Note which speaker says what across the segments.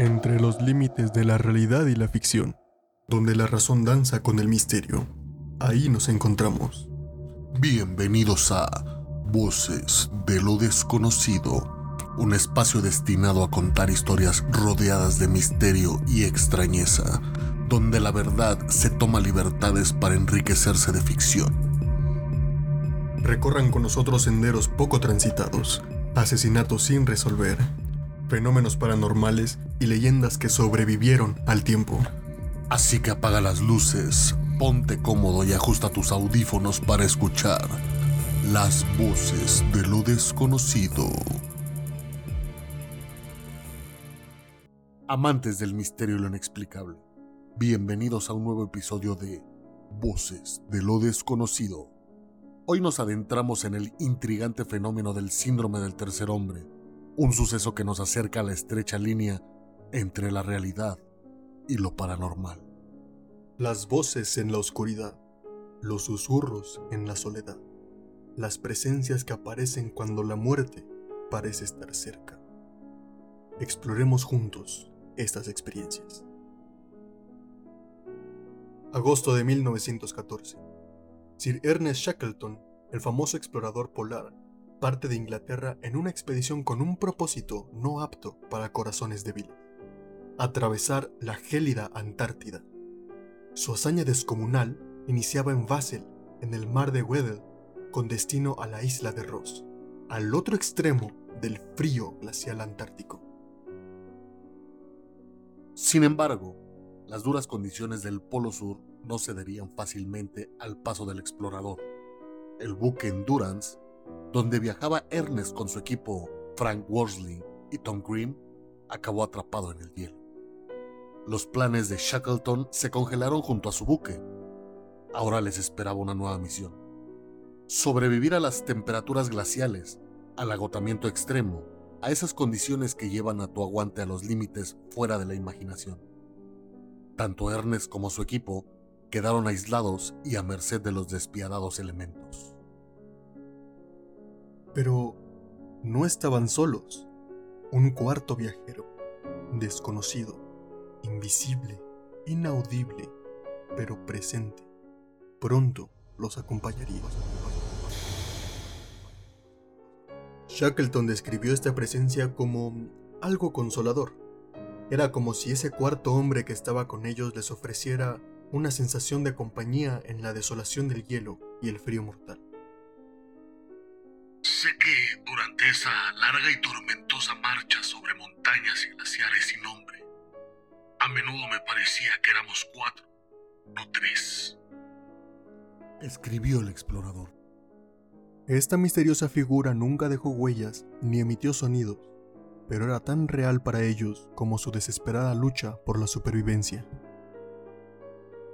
Speaker 1: entre los límites de la realidad y la ficción, donde la razón danza con el misterio. Ahí nos encontramos.
Speaker 2: Bienvenidos a Voces de lo Desconocido, un espacio destinado a contar historias rodeadas de misterio y extrañeza, donde la verdad se toma libertades para enriquecerse de ficción.
Speaker 1: Recorran con nosotros senderos poco transitados, asesinatos sin resolver, fenómenos paranormales y leyendas que sobrevivieron al tiempo.
Speaker 2: Así que apaga las luces, ponte cómodo y ajusta tus audífonos para escuchar las voces de lo desconocido. Amantes del misterio y lo inexplicable, bienvenidos a un nuevo episodio de Voces de lo desconocido. Hoy nos adentramos en el intrigante fenómeno del síndrome del tercer hombre, un suceso que nos acerca a la estrecha línea entre la realidad y lo paranormal.
Speaker 1: Las voces en la oscuridad, los susurros en la soledad, las presencias que aparecen cuando la muerte parece estar cerca. Exploremos juntos estas experiencias. Agosto de 1914. Sir Ernest Shackleton, el famoso explorador polar, parte de Inglaterra en una expedición con un propósito no apto para corazones débiles. Atravesar la gélida Antártida. Su hazaña descomunal iniciaba en Basel, en el mar de Weddell, con destino a la isla de Ross, al otro extremo del frío glacial antártico.
Speaker 2: Sin embargo, las duras condiciones del Polo Sur no cederían fácilmente al paso del explorador. El buque Endurance donde viajaba Ernest con su equipo Frank Worsley y Tom Grimm, acabó atrapado en el hielo. Los planes de Shackleton se congelaron junto a su buque. Ahora les esperaba una nueva misión. Sobrevivir a las temperaturas glaciales, al agotamiento extremo, a esas condiciones que llevan a tu aguante a los límites fuera de la imaginación. Tanto Ernest como su equipo quedaron aislados y a merced de los despiadados elementos.
Speaker 1: Pero no estaban solos. Un cuarto viajero, desconocido, invisible, inaudible, pero presente, pronto los acompañaría. Shackleton describió esta presencia como algo consolador. Era como si ese cuarto hombre que estaba con ellos les ofreciera una sensación de compañía en la desolación del hielo y el frío mortal.
Speaker 2: Durante esa larga y tormentosa marcha sobre montañas y glaciares sin nombre, a menudo me parecía que éramos cuatro, no tres. Escribió el explorador.
Speaker 1: Esta misteriosa figura nunca dejó huellas ni emitió sonidos, pero era tan real para ellos como su desesperada lucha por la supervivencia.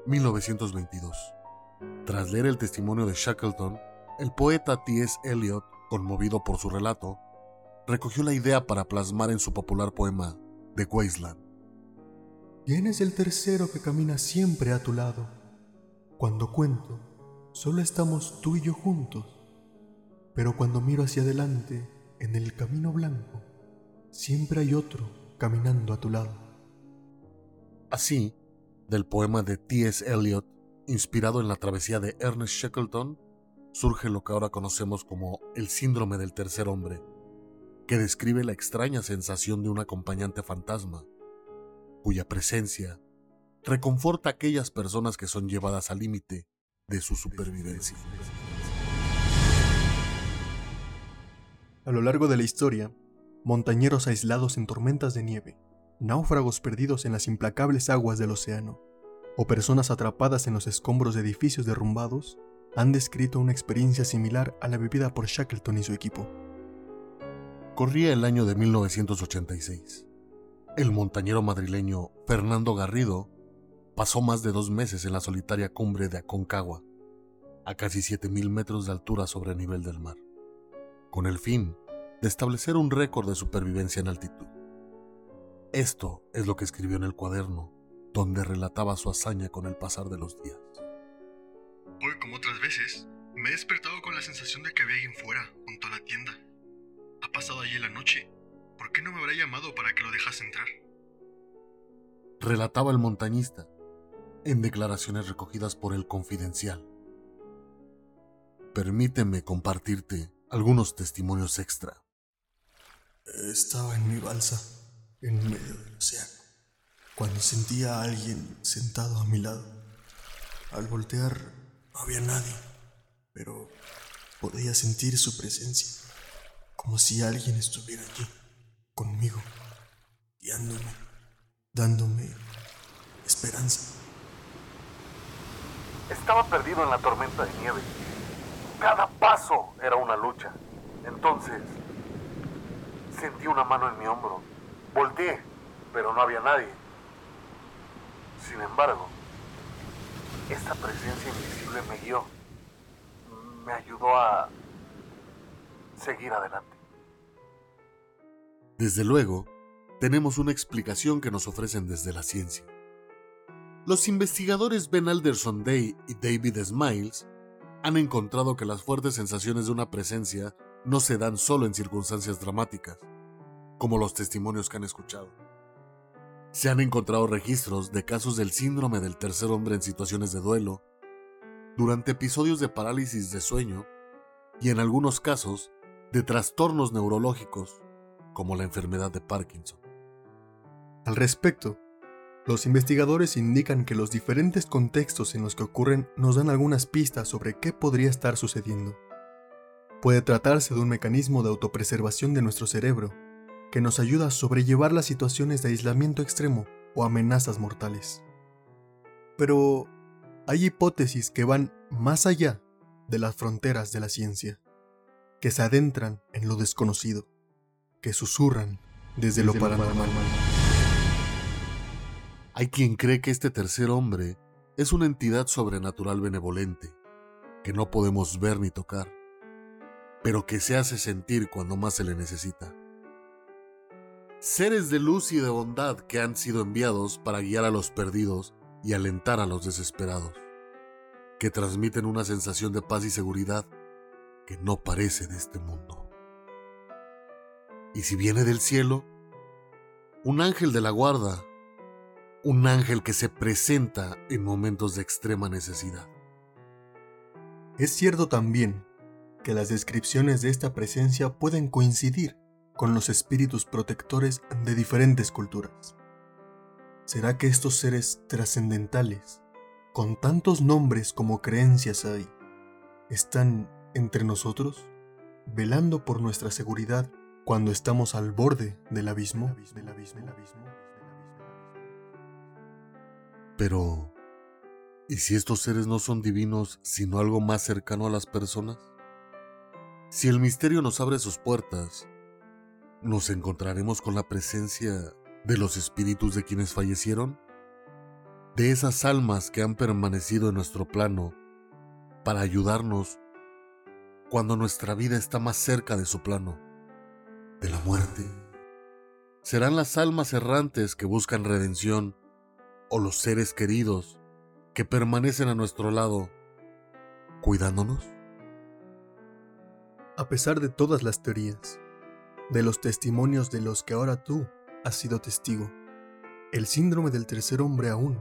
Speaker 2: 1922. Tras leer el testimonio de Shackleton, el poeta T.S. Eliot conmovido por su relato, recogió la idea para plasmar en su popular poema The Wasteland.
Speaker 1: ¿Quién es el tercero que camina siempre a tu lado? Cuando cuento, solo estamos tú y yo juntos, pero cuando miro hacia adelante, en el camino blanco, siempre hay otro caminando a tu lado.
Speaker 2: Así, del poema de T.S. Eliot, inspirado en la travesía de Ernest Shackleton, surge lo que ahora conocemos como el síndrome del tercer hombre, que describe la extraña sensación de un acompañante fantasma, cuya presencia reconforta a aquellas personas que son llevadas al límite de su supervivencia.
Speaker 1: A lo largo de la historia, montañeros aislados en tormentas de nieve, náufragos perdidos en las implacables aguas del océano, o personas atrapadas en los escombros de edificios derrumbados, han descrito una experiencia similar a la vivida por Shackleton y su equipo.
Speaker 2: Corría el año de 1986. El montañero madrileño Fernando Garrido pasó más de dos meses en la solitaria cumbre de Aconcagua, a casi 7.000 metros de altura sobre el nivel del mar, con el fin de establecer un récord de supervivencia en altitud. Esto es lo que escribió en el cuaderno, donde relataba su hazaña con el pasar de los días.
Speaker 1: Hoy, como otras veces, me he despertado con la sensación de que había alguien fuera, junto a la tienda. Ha pasado allí la noche. ¿Por qué no me habrá llamado para que lo dejase entrar?
Speaker 2: relataba el montañista en declaraciones recogidas por el Confidencial. Permíteme compartirte algunos testimonios extra.
Speaker 1: Estaba en mi balsa, en medio del océano, cuando sentía a alguien sentado a mi lado. Al voltear no había nadie, pero podía sentir su presencia, como si alguien estuviera allí, conmigo, guiándome, dándome esperanza.
Speaker 2: Estaba perdido en la tormenta de nieve. Cada paso era una lucha. Entonces, sentí una mano en mi hombro. Volteé, pero no había nadie. Sin embargo, esta presencia invisible me guió. Me ayudó a seguir adelante. Desde luego, tenemos una explicación que nos ofrecen desde la ciencia. Los investigadores Ben Alderson Day y David Smiles han encontrado que las fuertes sensaciones de una presencia no se dan solo en circunstancias dramáticas, como los testimonios que han escuchado. Se han encontrado registros de casos del síndrome del tercer hombre en situaciones de duelo, durante episodios de parálisis de sueño y en algunos casos de trastornos neurológicos, como la enfermedad de Parkinson.
Speaker 1: Al respecto, los investigadores indican que los diferentes contextos en los que ocurren nos dan algunas pistas sobre qué podría estar sucediendo. Puede tratarse de un mecanismo de autopreservación de nuestro cerebro, que nos ayuda a sobrellevar las situaciones de aislamiento extremo o amenazas mortales. Pero hay hipótesis que van más allá de las fronteras de la ciencia, que se adentran en lo desconocido, que susurran desde, lo paranormal.
Speaker 2: Hay quien cree que este tercer hombre es una entidad sobrenatural benevolente, que no podemos ver ni tocar, pero que se hace sentir cuando más se le necesita. Seres de luz y de bondad que han sido enviados para guiar a los perdidos y alentar a los desesperados, que transmiten una sensación de paz y seguridad que no parece de este mundo. Y si viene del cielo, un ángel de la guarda un ángel que se presenta en momentos de extrema necesidad.
Speaker 1: Es cierto también que las descripciones de esta presencia pueden coincidir con los espíritus protectores de diferentes culturas. ¿Será que estos seres trascendentales, con tantos nombres como creencias hay, están entre nosotros, velando por nuestra seguridad cuando estamos al borde del abismo?
Speaker 2: Pero, ¿y si estos seres no son divinos, sino algo más cercano a las personas? Si el misterio nos abre sus puertas, ¿nos encontraremos con la presencia de los espíritus de quienes fallecieron? De esas almas que han permanecido en nuestro plano para ayudarnos cuando nuestra vida está más cerca de su plano, de la muerte. Serán las almas errantes que buscan redención o los seres queridos que permanecen a nuestro lado cuidándonos?
Speaker 1: A pesar de todas las teorías, de los testimonios de los que ahora tú has sido testigo, el síndrome del tercer hombre aún,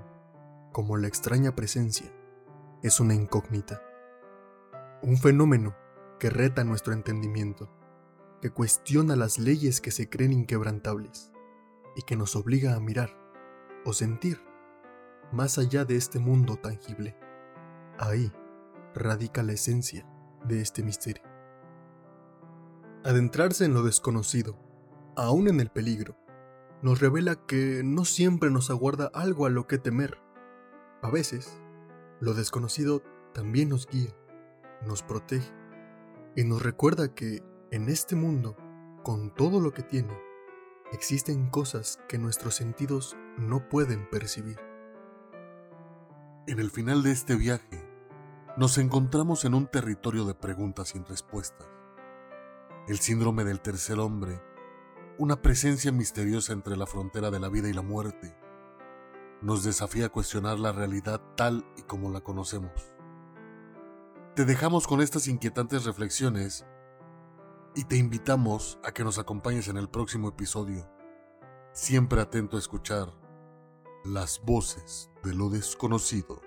Speaker 1: como la extraña presencia, es una incógnita. Un fenómeno que reta nuestro entendimiento, que cuestiona las leyes que se creen inquebrantables y que nos obliga a mirar o sentir más allá de este mundo tangible. Ahí radica la esencia de este misterio. Adentrarse en lo desconocido, aún en el peligro, nos revela que no siempre nos aguarda algo a lo que temer. A veces, lo desconocido también nos guía, nos protege y nos recuerda que en este mundo, con todo lo que tiene, existen cosas que nuestros sentidos no pueden percibir.
Speaker 2: En el final de este viaje, nos encontramos en un territorio de preguntas sin respuestas. El síndrome del tercer hombre, una presencia misteriosa entre la frontera de la vida y la muerte, nos desafía a cuestionar la realidad tal y como la conocemos. Te dejamos con estas inquietantes reflexiones y te invitamos a que nos acompañes en el próximo episodio, siempre atento a escuchar Las voces de lo desconocido.